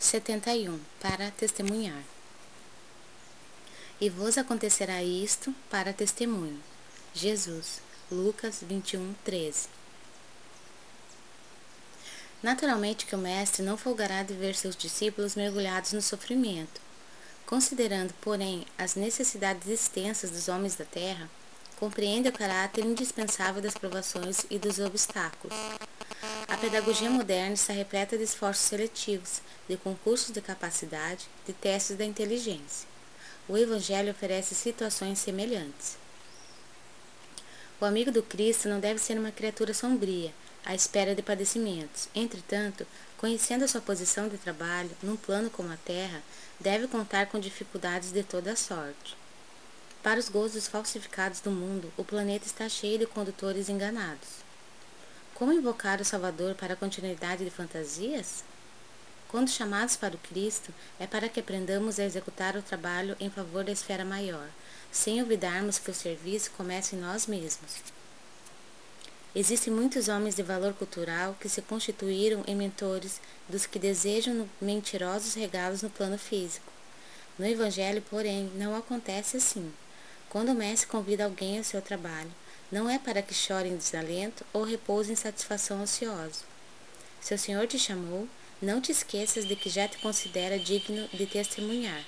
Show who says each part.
Speaker 1: 71 Para testemunhar. E vos acontecerá isto para testemunho. Jesus, Lucas 21, 13. Naturalmente que o Mestre não folgará de ver seus discípulos mergulhados no sofrimento. Considerando, porém, as necessidades extensas dos homens da terra, compreende o caráter indispensável das provações e dos obstáculos a pedagogia moderna está repleta de esforços seletivos, de concursos de capacidade, de testes da inteligência. O Evangelho oferece situações semelhantes. O amigo do Cristo não deve ser uma criatura sombria, à espera de padecimentos. Entretanto, conhecendo a sua posição de trabalho, num plano como a Terra, deve contar com dificuldades de toda sorte. Para os gozos falsificados do mundo, o planeta está cheio de condutores enganados. Como invocar o Salvador para a continuidade de fantasias? Quando chamados para o Cristo, é para que aprendamos a executar o trabalho em favor da esfera maior, sem olvidarmos que o serviço começa em nós mesmos. Existem muitos homens de valor cultural que se constituíram em mentores dos que desejam mentirosos regalos no plano físico. No Evangelho, porém, não acontece assim. Quando o mestre convida alguém ao seu trabalho, não é para que chore em desalento ou repouse em satisfação ociosa. Se o Senhor te chamou, não te esqueças de que já te considera digno de testemunhar.